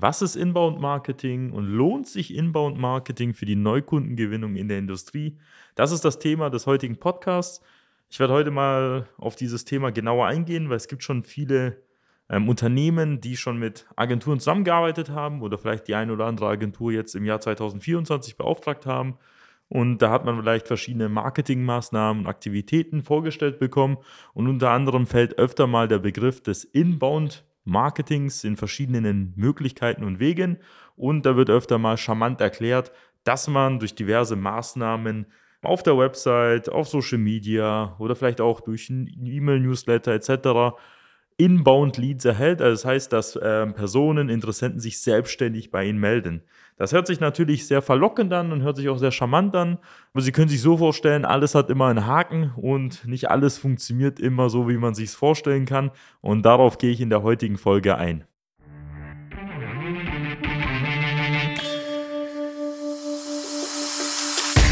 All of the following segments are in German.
Was ist Inbound Marketing und lohnt sich Inbound Marketing für die Neukundengewinnung in der Industrie? Das ist das Thema des heutigen Podcasts. Ich werde heute mal auf dieses Thema genauer eingehen, weil es gibt schon viele ähm, Unternehmen, die schon mit Agenturen zusammengearbeitet haben oder vielleicht die eine oder andere Agentur jetzt im Jahr 2024 beauftragt haben. Und da hat man vielleicht verschiedene Marketingmaßnahmen und Aktivitäten vorgestellt bekommen. Und unter anderem fällt öfter mal der Begriff des Inbound Marketings in verschiedenen Möglichkeiten und Wegen. Und da wird öfter mal charmant erklärt, dass man durch diverse Maßnahmen auf der Website, auf Social Media oder vielleicht auch durch ein E-Mail-Newsletter etc. Inbound Leads erhält. Also das heißt, dass äh, Personen, Interessenten sich selbstständig bei Ihnen melden. Das hört sich natürlich sehr verlockend an und hört sich auch sehr charmant an. Aber Sie können sich so vorstellen, alles hat immer einen Haken und nicht alles funktioniert immer so, wie man sich es vorstellen kann. Und darauf gehe ich in der heutigen Folge ein.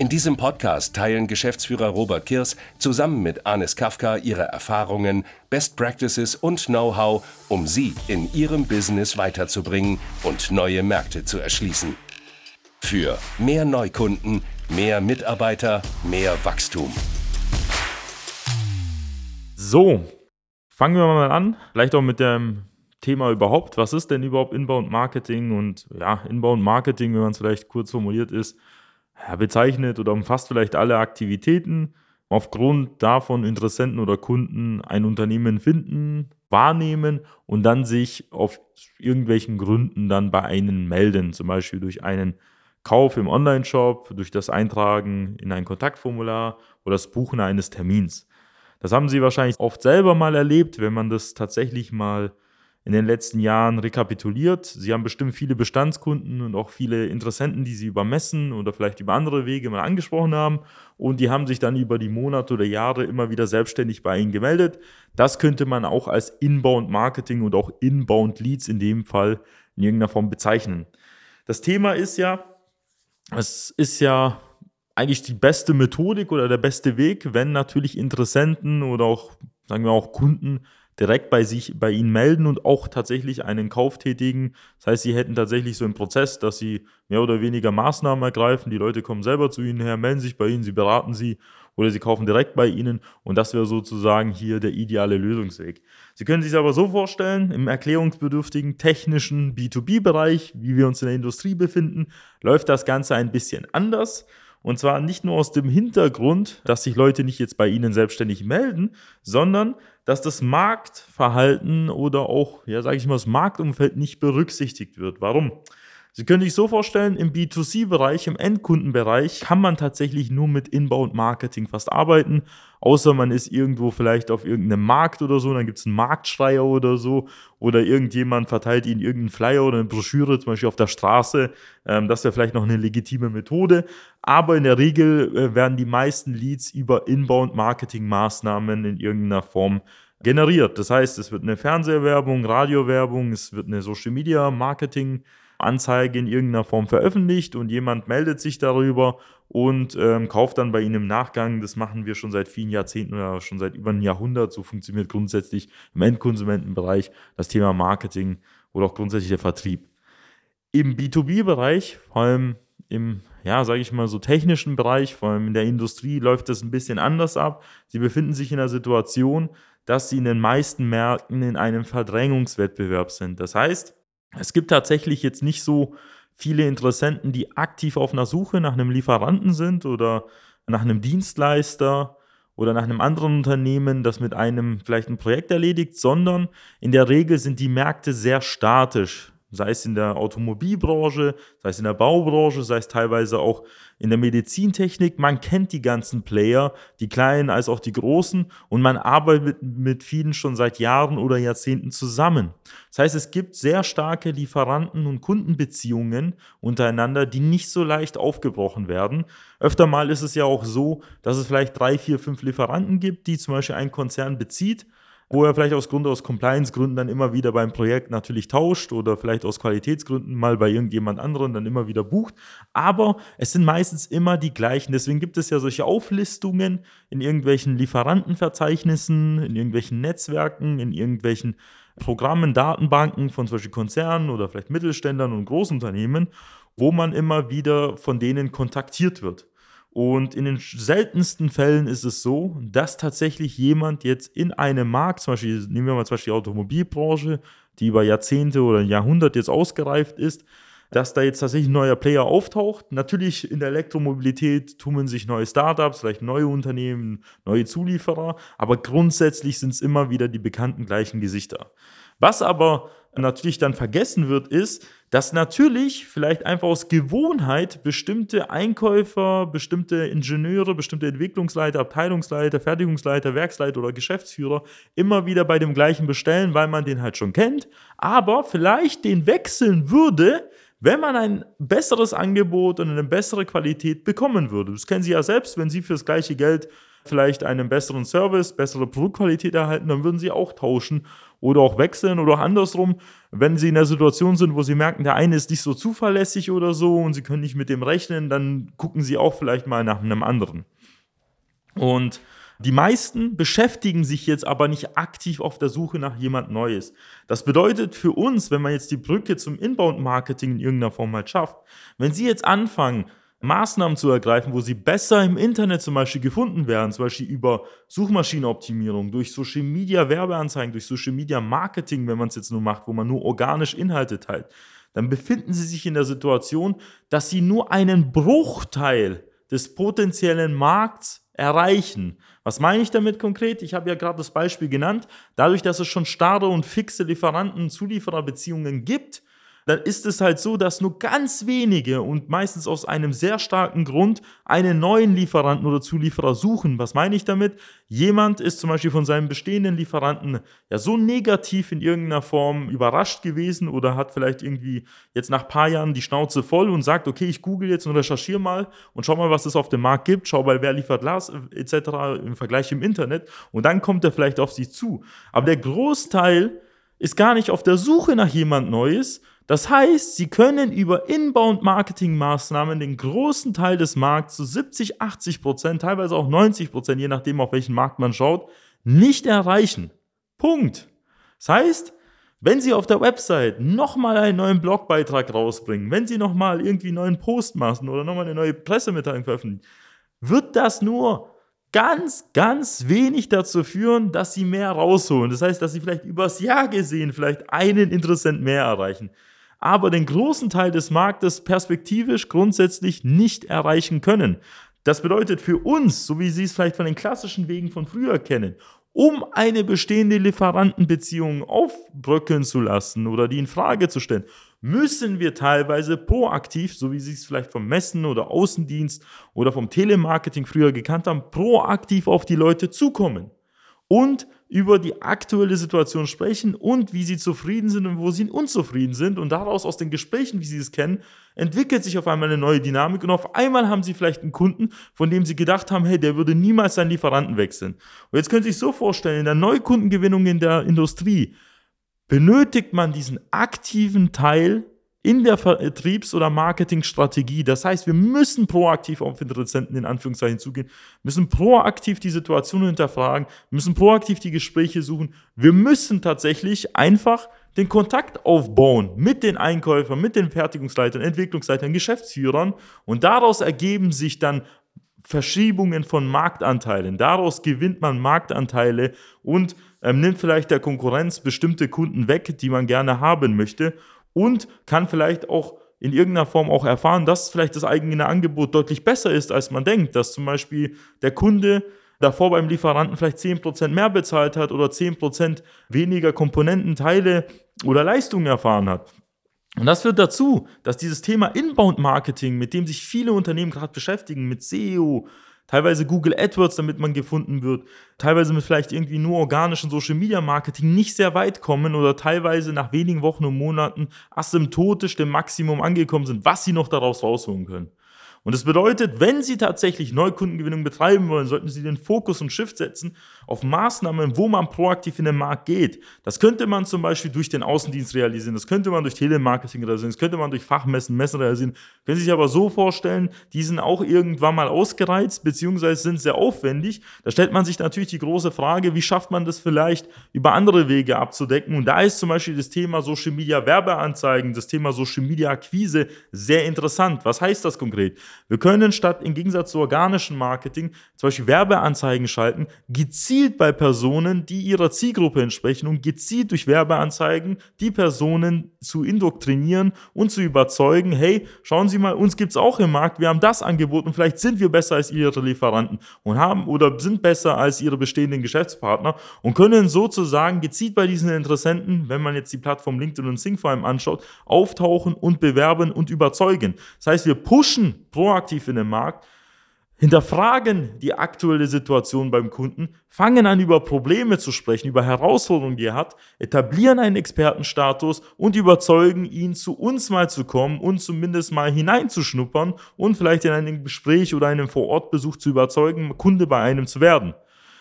In diesem Podcast teilen Geschäftsführer Robert Kirs zusammen mit Anis Kafka ihre Erfahrungen, Best Practices und Know-how, um sie in ihrem Business weiterzubringen und neue Märkte zu erschließen. Für mehr Neukunden, mehr Mitarbeiter, mehr Wachstum. So, fangen wir mal an. Vielleicht auch mit dem Thema überhaupt. Was ist denn überhaupt Inbound Marketing? Und ja, Inbound Marketing, wenn man es vielleicht kurz formuliert ist, bezeichnet oder umfasst vielleicht alle Aktivitäten, aufgrund davon Interessenten oder Kunden ein Unternehmen finden, wahrnehmen und dann sich auf irgendwelchen Gründen dann bei einem melden, zum Beispiel durch einen Kauf im Online-Shop, durch das Eintragen in ein Kontaktformular oder das Buchen eines Termins. Das haben Sie wahrscheinlich oft selber mal erlebt, wenn man das tatsächlich mal in den letzten Jahren rekapituliert. Sie haben bestimmt viele Bestandskunden und auch viele Interessenten, die Sie über Messen oder vielleicht über andere Wege mal angesprochen haben. Und die haben sich dann über die Monate oder Jahre immer wieder selbstständig bei Ihnen gemeldet. Das könnte man auch als Inbound Marketing und auch Inbound Leads in dem Fall in irgendeiner Form bezeichnen. Das Thema ist ja, es ist ja eigentlich die beste Methodik oder der beste Weg, wenn natürlich Interessenten oder auch, sagen wir auch Kunden direkt bei sich, bei ihnen melden und auch tatsächlich einen Kauf tätigen. Das heißt, sie hätten tatsächlich so einen Prozess, dass sie mehr oder weniger Maßnahmen ergreifen. Die Leute kommen selber zu ihnen her, melden sich bei ihnen, sie beraten sie oder sie kaufen direkt bei ihnen und das wäre sozusagen hier der ideale Lösungsweg. Sie können sich aber so vorstellen, im erklärungsbedürftigen technischen B2B-Bereich, wie wir uns in der Industrie befinden, läuft das Ganze ein bisschen anders. Und zwar nicht nur aus dem Hintergrund, dass sich Leute nicht jetzt bei Ihnen selbstständig melden, sondern dass das Marktverhalten oder auch, ja, sage ich mal, das Marktumfeld nicht berücksichtigt wird. Warum? Sie können sich so vorstellen, im B2C-Bereich, im Endkundenbereich kann man tatsächlich nur mit Inbound-Marketing fast arbeiten, außer man ist irgendwo vielleicht auf irgendeinem Markt oder so, dann gibt es einen Marktschreier oder so, oder irgendjemand verteilt Ihnen irgendeinen Flyer oder eine Broschüre, zum Beispiel auf der Straße. Ähm, das wäre vielleicht noch eine legitime Methode. Aber in der Regel äh, werden die meisten Leads über Inbound-Marketing-Maßnahmen in irgendeiner Form generiert. Das heißt, es wird eine Fernsehwerbung, Radiowerbung, es wird eine Social-Media-Marketing- Anzeige in irgendeiner Form veröffentlicht und jemand meldet sich darüber und ähm, kauft dann bei Ihnen im Nachgang. Das machen wir schon seit vielen Jahrzehnten oder schon seit über einem Jahrhundert. So funktioniert grundsätzlich im Endkonsumentenbereich das Thema Marketing oder auch grundsätzlich der Vertrieb. Im B2B-Bereich, vor allem im, ja, sage ich mal so technischen Bereich, vor allem in der Industrie, läuft das ein bisschen anders ab. Sie befinden sich in einer Situation, dass sie in den meisten Märkten in einem Verdrängungswettbewerb sind. Das heißt, es gibt tatsächlich jetzt nicht so viele Interessenten, die aktiv auf einer Suche nach einem Lieferanten sind oder nach einem Dienstleister oder nach einem anderen Unternehmen, das mit einem vielleicht ein Projekt erledigt, sondern in der Regel sind die Märkte sehr statisch sei es in der Automobilbranche, sei es in der Baubranche, sei es teilweise auch in der Medizintechnik. Man kennt die ganzen Player, die kleinen als auch die großen, und man arbeitet mit vielen schon seit Jahren oder Jahrzehnten zusammen. Das heißt, es gibt sehr starke Lieferanten- und Kundenbeziehungen untereinander, die nicht so leicht aufgebrochen werden. Öfter mal ist es ja auch so, dass es vielleicht drei, vier, fünf Lieferanten gibt, die zum Beispiel ein Konzern bezieht wo er vielleicht aus Grund aus Compliance-Gründen dann immer wieder beim Projekt natürlich tauscht oder vielleicht aus Qualitätsgründen mal bei irgendjemand anderen dann immer wieder bucht. Aber es sind meistens immer die gleichen. Deswegen gibt es ja solche Auflistungen in irgendwelchen Lieferantenverzeichnissen, in irgendwelchen Netzwerken, in irgendwelchen Programmen, Datenbanken von solchen Konzernen oder vielleicht Mittelständlern und Großunternehmen, wo man immer wieder von denen kontaktiert wird. Und in den seltensten Fällen ist es so, dass tatsächlich jemand jetzt in einem Markt, zum Beispiel, nehmen wir mal zum Beispiel die Automobilbranche, die über Jahrzehnte oder ein Jahrhundert jetzt ausgereift ist, dass da jetzt tatsächlich ein neuer Player auftaucht. Natürlich in der Elektromobilität tummeln sich neue Startups, vielleicht neue Unternehmen, neue Zulieferer, aber grundsätzlich sind es immer wieder die bekannten gleichen Gesichter. Was aber natürlich dann vergessen wird, ist, dass natürlich vielleicht einfach aus Gewohnheit bestimmte Einkäufer, bestimmte Ingenieure, bestimmte Entwicklungsleiter, Abteilungsleiter, Fertigungsleiter, Werksleiter oder Geschäftsführer immer wieder bei dem gleichen bestellen, weil man den halt schon kennt, aber vielleicht den wechseln würde, wenn man ein besseres Angebot und eine bessere Qualität bekommen würde. Das kennen Sie ja selbst, wenn Sie für das gleiche Geld vielleicht einen besseren Service, bessere Produktqualität erhalten, dann würden Sie auch tauschen oder auch wechseln oder auch andersrum, wenn sie in der Situation sind, wo sie merken, der eine ist nicht so zuverlässig oder so und sie können nicht mit dem rechnen, dann gucken sie auch vielleicht mal nach einem anderen. Und die meisten beschäftigen sich jetzt aber nicht aktiv auf der Suche nach jemand Neues. Das bedeutet für uns, wenn man jetzt die Brücke zum Inbound-Marketing in irgendeiner Form halt schafft, wenn Sie jetzt anfangen, Maßnahmen zu ergreifen, wo sie besser im Internet zum Beispiel gefunden werden, zum Beispiel über Suchmaschinenoptimierung, durch Social Media Werbeanzeigen, durch Social Media Marketing, wenn man es jetzt nur macht, wo man nur organisch Inhalte teilt, dann befinden sie sich in der Situation, dass sie nur einen Bruchteil des potenziellen Markts erreichen. Was meine ich damit konkret? Ich habe ja gerade das Beispiel genannt. Dadurch, dass es schon starre und fixe Lieferanten-Zuliefererbeziehungen gibt, dann ist es halt so, dass nur ganz wenige und meistens aus einem sehr starken Grund einen neuen Lieferanten oder Zulieferer suchen. Was meine ich damit? Jemand ist zum Beispiel von seinem bestehenden Lieferanten ja so negativ in irgendeiner Form überrascht gewesen oder hat vielleicht irgendwie jetzt nach ein paar Jahren die Schnauze voll und sagt, okay, ich google jetzt und recherchiere mal und schau mal, was es auf dem Markt gibt, schau mal, wer liefert Glas etc. im Vergleich im Internet und dann kommt er vielleicht auf sie zu. Aber der Großteil ist gar nicht auf der Suche nach jemand Neues, das heißt, Sie können über Inbound-Marketing-Maßnahmen den großen Teil des Markts zu 70, 80 Prozent, teilweise auch 90 Prozent, je nachdem, auf welchen Markt man schaut, nicht erreichen. Punkt. Das heißt, wenn Sie auf der Website nochmal einen neuen Blogbeitrag rausbringen, wenn Sie nochmal irgendwie einen neuen Post machen oder nochmal eine neue Pressemitteilung veröffentlichen, wird das nur ganz, ganz wenig dazu führen, dass Sie mehr rausholen. Das heißt, dass Sie vielleicht übers Jahr gesehen vielleicht einen Interessent mehr erreichen aber den großen Teil des Marktes perspektivisch grundsätzlich nicht erreichen können. Das bedeutet für uns, so wie Sie es vielleicht von den klassischen Wegen von früher kennen, um eine bestehende Lieferantenbeziehung aufbröckeln zu lassen oder die in Frage zu stellen, müssen wir teilweise proaktiv, so wie Sie es vielleicht vom Messen oder Außendienst oder vom Telemarketing früher gekannt haben, proaktiv auf die Leute zukommen und über die aktuelle Situation sprechen und wie sie zufrieden sind und wo sie unzufrieden sind. Und daraus aus den Gesprächen, wie sie es kennen, entwickelt sich auf einmal eine neue Dynamik. Und auf einmal haben sie vielleicht einen Kunden, von dem sie gedacht haben, hey, der würde niemals seinen Lieferanten wechseln. Und jetzt können Sie sich so vorstellen, in der Neukundengewinnung in der Industrie benötigt man diesen aktiven Teil in der Vertriebs- oder Marketingstrategie. Das heißt, wir müssen proaktiv auf Interessenten in Anführungszeichen zugehen, müssen proaktiv die Situation hinterfragen, müssen proaktiv die Gespräche suchen. Wir müssen tatsächlich einfach den Kontakt aufbauen mit den Einkäufern, mit den Fertigungsleitern, Entwicklungsleitern, Geschäftsführern und daraus ergeben sich dann Verschiebungen von Marktanteilen. Daraus gewinnt man Marktanteile und ähm, nimmt vielleicht der Konkurrenz bestimmte Kunden weg, die man gerne haben möchte und kann vielleicht auch in irgendeiner Form auch erfahren, dass vielleicht das eigene Angebot deutlich besser ist, als man denkt. Dass zum Beispiel der Kunde davor beim Lieferanten vielleicht 10% mehr bezahlt hat oder 10% weniger Komponenten, Teile oder Leistungen erfahren hat. Und das führt dazu, dass dieses Thema Inbound-Marketing, mit dem sich viele Unternehmen gerade beschäftigen, mit SEO, teilweise Google AdWords, damit man gefunden wird, teilweise mit vielleicht irgendwie nur organischen Social Media Marketing nicht sehr weit kommen oder teilweise nach wenigen Wochen und Monaten asymptotisch dem Maximum angekommen sind, was sie noch daraus rausholen können. Und das bedeutet, wenn Sie tatsächlich Neukundengewinnung betreiben wollen, sollten Sie den Fokus und Shift setzen auf Maßnahmen, wo man proaktiv in den Markt geht. Das könnte man zum Beispiel durch den Außendienst realisieren, das könnte man durch Telemarketing realisieren, das könnte man durch Fachmessen, Messen realisieren. Können Sie sich aber so vorstellen, die sind auch irgendwann mal ausgereizt, beziehungsweise sind sehr aufwendig. Da stellt man sich natürlich die große Frage, wie schafft man das vielleicht über andere Wege abzudecken? Und da ist zum Beispiel das Thema Social Media Werbeanzeigen, das Thema Social Media Akquise sehr interessant. Was heißt das konkret? Wir können statt im Gegensatz zu organischem Marketing zum Beispiel Werbeanzeigen schalten, gezielt bei Personen, die ihrer Zielgruppe entsprechen und gezielt durch Werbeanzeigen die Personen zu indoktrinieren und zu überzeugen, hey, schauen Sie mal, uns gibt es auch im Markt, wir haben das Angebot und vielleicht sind wir besser als Ihre Lieferanten und haben oder sind besser als Ihre bestehenden Geschäftspartner und können sozusagen gezielt bei diesen Interessenten, wenn man jetzt die Plattform LinkedIn und Sync vor allem anschaut, auftauchen und bewerben und überzeugen. Das heißt, wir pushen proaktiv in den Markt, hinterfragen die aktuelle Situation beim Kunden, fangen an über Probleme zu sprechen, über Herausforderungen, die er hat, etablieren einen Expertenstatus und überzeugen ihn, zu uns mal zu kommen und zumindest mal hineinzuschnuppern und vielleicht in einem Gespräch oder einem Vorortbesuch zu überzeugen, Kunde bei einem zu werden.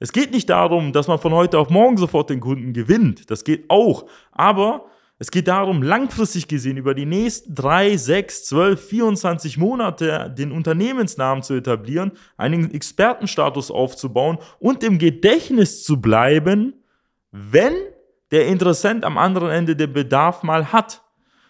Es geht nicht darum, dass man von heute auf morgen sofort den Kunden gewinnt. Das geht auch. Aber es geht darum, langfristig gesehen über die nächsten drei, sechs, zwölf, 24 Monate den Unternehmensnamen zu etablieren, einen Expertenstatus aufzubauen und im Gedächtnis zu bleiben, wenn der Interessent am anderen Ende den Bedarf mal hat.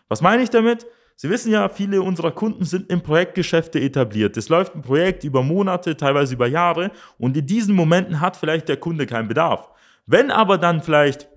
Was meine ich damit? Sie wissen ja, viele unserer Kunden sind in Projektgeschäfte etabliert. Es läuft ein Projekt über Monate, teilweise über Jahre und in diesen Momenten hat vielleicht der Kunde keinen Bedarf. Wenn aber dann vielleicht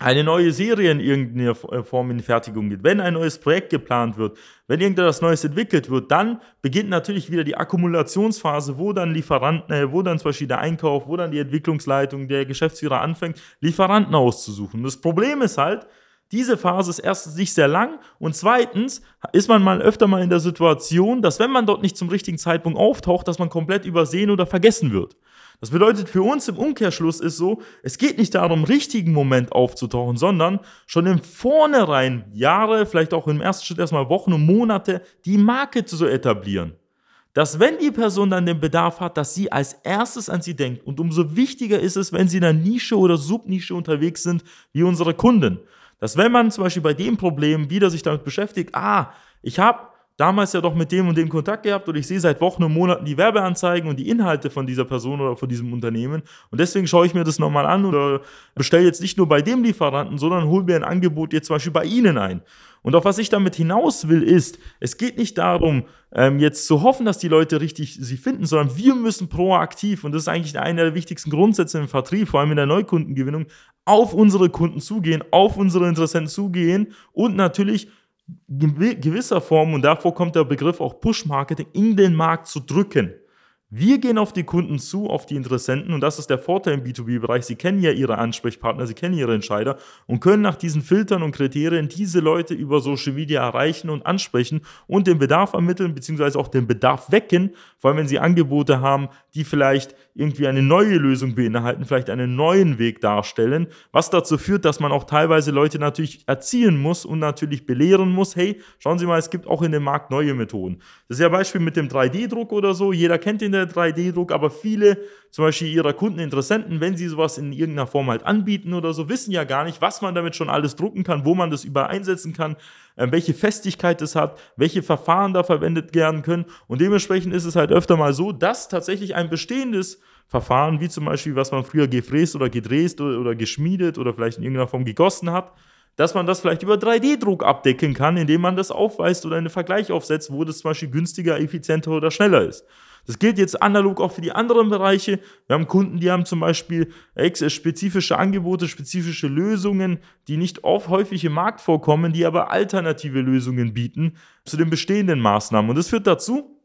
eine neue Serie in irgendeiner äh, Form in Fertigung geht, wenn ein neues Projekt geplant wird, wenn irgendetwas Neues entwickelt wird, dann beginnt natürlich wieder die Akkumulationsphase, wo dann Lieferanten, äh, wo dann zum Beispiel der Einkauf, wo dann die Entwicklungsleitung, der Geschäftsführer anfängt, Lieferanten auszusuchen. Das Problem ist halt, diese Phase ist erstens nicht sehr lang und zweitens ist man mal öfter mal in der Situation, dass wenn man dort nicht zum richtigen Zeitpunkt auftaucht, dass man komplett übersehen oder vergessen wird. Das bedeutet für uns im Umkehrschluss ist so, es geht nicht darum, richtigen Moment aufzutauchen, sondern schon im Vornherein Jahre, vielleicht auch im ersten Schritt erstmal Wochen und Monate die Marke zu etablieren. Dass wenn die Person dann den Bedarf hat, dass sie als erstes an sie denkt. Und umso wichtiger ist es, wenn sie in einer Nische oder Subnische unterwegs sind, wie unsere Kunden. Dass wenn man zum Beispiel bei dem Problem wieder sich damit beschäftigt, ah, ich habe damals ja doch mit dem und dem Kontakt gehabt und ich sehe seit Wochen und Monaten die Werbeanzeigen und die Inhalte von dieser Person oder von diesem Unternehmen und deswegen schaue ich mir das nochmal an oder bestelle jetzt nicht nur bei dem Lieferanten, sondern hole mir ein Angebot jetzt zum Beispiel bei Ihnen ein. Und auf was ich damit hinaus will, ist, es geht nicht darum, ähm, jetzt zu hoffen, dass die Leute richtig sie finden, sondern wir müssen proaktiv, und das ist eigentlich einer der wichtigsten Grundsätze im Vertrieb, vor allem in der Neukundengewinnung, auf unsere Kunden zugehen, auf unsere Interessenten zugehen und natürlich gewisser Form, und davor kommt der Begriff auch Push-Marketing, in den Markt zu drücken. Wir gehen auf die Kunden zu, auf die Interessenten. Und das ist der Vorteil im B2B-Bereich. Sie kennen ja ihre Ansprechpartner, sie kennen ihre Entscheider und können nach diesen Filtern und Kriterien diese Leute über Social Media erreichen und ansprechen und den Bedarf ermitteln, beziehungsweise auch den Bedarf wecken, vor allem wenn sie Angebote haben, die vielleicht irgendwie eine neue Lösung beinhalten, vielleicht einen neuen Weg darstellen, was dazu führt, dass man auch teilweise Leute natürlich erziehen muss und natürlich belehren muss, hey, schauen Sie mal, es gibt auch in dem Markt neue Methoden. Das ist ja Beispiel mit dem 3D-Druck oder so, jeder kennt den 3D-Druck, aber viele, zum Beispiel ihrer Kunden, Interessenten, wenn sie sowas in irgendeiner Form halt anbieten oder so, wissen ja gar nicht, was man damit schon alles drucken kann, wo man das über einsetzen kann, äh, welche Festigkeit es hat, welche Verfahren da verwendet werden können. Und dementsprechend ist es halt öfter mal so, dass tatsächlich ein bestehendes Verfahren, wie zum Beispiel, was man früher gefräst oder gedreht oder, oder geschmiedet oder vielleicht in irgendeiner Form gegossen hat, dass man das vielleicht über 3D-Druck abdecken kann, indem man das aufweist oder einen Vergleich aufsetzt, wo das zum Beispiel günstiger, effizienter oder schneller ist. Das gilt jetzt analog auch für die anderen Bereiche. Wir haben Kunden, die haben zum Beispiel spezifische Angebote, spezifische Lösungen, die nicht oft häufig im Markt vorkommen, die aber alternative Lösungen bieten zu den bestehenden Maßnahmen. Und das führt dazu,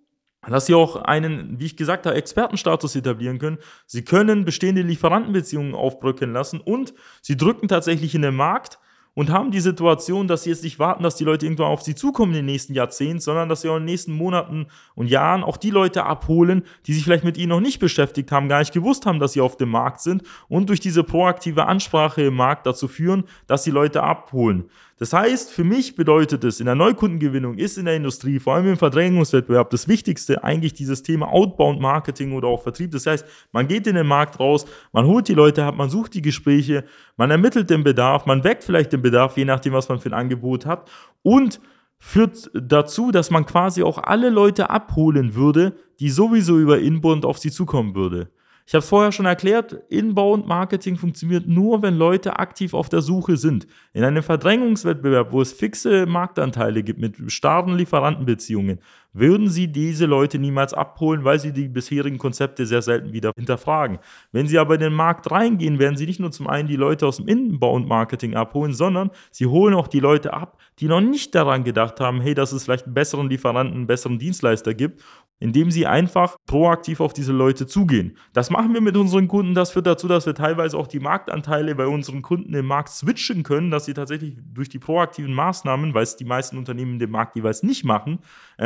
dass sie auch einen, wie ich gesagt habe, Expertenstatus etablieren können. Sie können bestehende Lieferantenbeziehungen aufbrücken lassen und sie drücken tatsächlich in den Markt und haben die Situation, dass sie jetzt nicht warten, dass die Leute irgendwann auf sie zukommen in den nächsten Jahrzehnten, sondern dass sie auch in den nächsten Monaten und Jahren auch die Leute abholen, die sich vielleicht mit ihnen noch nicht beschäftigt haben, gar nicht gewusst haben, dass sie auf dem Markt sind und durch diese proaktive Ansprache im Markt dazu führen, dass die Leute abholen. Das heißt, für mich bedeutet es, in der Neukundengewinnung ist in der Industrie, vor allem im Verdrängungswettbewerb, das Wichtigste eigentlich dieses Thema Outbound Marketing oder auch Vertrieb. Das heißt, man geht in den Markt raus, man holt die Leute ab, man sucht die Gespräche, man ermittelt den Bedarf, man weckt vielleicht den Bedarf, je nachdem, was man für ein Angebot hat und führt dazu, dass man quasi auch alle Leute abholen würde, die sowieso über Inbound auf sie zukommen würde. Ich habe es vorher schon erklärt, Inbound-Marketing funktioniert nur, wenn Leute aktiv auf der Suche sind. In einem Verdrängungswettbewerb, wo es fixe Marktanteile gibt mit starren Lieferantenbeziehungen, würden sie diese Leute niemals abholen, weil sie die bisherigen Konzepte sehr selten wieder hinterfragen. Wenn sie aber in den Markt reingehen, werden sie nicht nur zum einen die Leute aus dem Inbound-Marketing abholen, sondern sie holen auch die Leute ab, die noch nicht daran gedacht haben, hey, dass es vielleicht einen besseren Lieferanten, einen besseren Dienstleister gibt indem sie einfach proaktiv auf diese Leute zugehen. Das machen wir mit unseren Kunden. Das führt dazu, dass wir teilweise auch die Marktanteile bei unseren Kunden im Markt switchen können, dass sie tatsächlich durch die proaktiven Maßnahmen, weil es die meisten Unternehmen dem Markt jeweils nicht machen,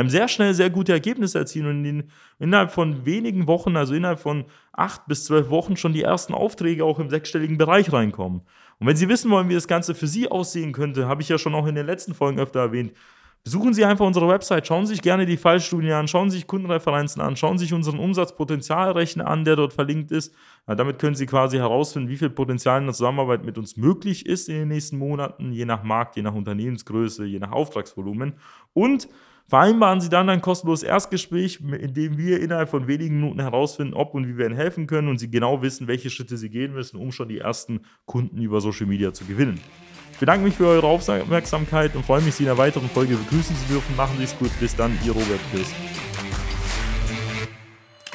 sehr schnell sehr gute Ergebnisse erzielen und in, innerhalb von wenigen Wochen, also innerhalb von acht bis zwölf Wochen, schon die ersten Aufträge auch im sechsstelligen Bereich reinkommen. Und wenn Sie wissen wollen, wie das Ganze für Sie aussehen könnte, habe ich ja schon auch in den letzten Folgen öfter erwähnt, Besuchen Sie einfach unsere Website, schauen Sie sich gerne die Fallstudie an, schauen Sie sich Kundenreferenzen an, schauen Sie sich unseren Umsatzpotenzialrechner an, der dort verlinkt ist. Ja, damit können Sie quasi herausfinden, wie viel Potenzial in der Zusammenarbeit mit uns möglich ist in den nächsten Monaten, je nach Markt, je nach Unternehmensgröße, je nach Auftragsvolumen. Und vereinbaren Sie dann ein kostenloses Erstgespräch, in dem wir innerhalb von wenigen Minuten herausfinden, ob und wie wir Ihnen helfen können und Sie genau wissen, welche Schritte Sie gehen müssen, um schon die ersten Kunden über Social Media zu gewinnen. Ich bedanke mich für eure Aufmerksamkeit und freue mich, Sie in einer weiteren Folge begrüßen zu dürfen. Machen Sie es gut. Bis dann, Ihr Robert Christ.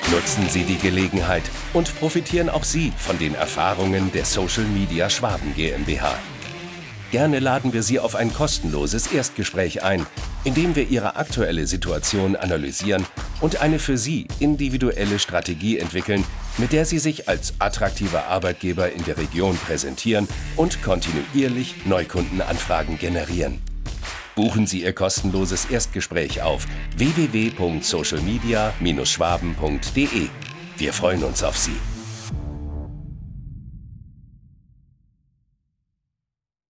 Nutzen Sie die Gelegenheit und profitieren auch Sie von den Erfahrungen der Social Media Schwaben GmbH. Gerne laden wir Sie auf ein kostenloses Erstgespräch ein, in dem wir Ihre aktuelle Situation analysieren und eine für Sie individuelle Strategie entwickeln, mit der Sie sich als attraktiver Arbeitgeber in der Region präsentieren und kontinuierlich Neukundenanfragen generieren. Buchen Sie Ihr kostenloses Erstgespräch auf www.socialmedia-schwaben.de. Wir freuen uns auf Sie.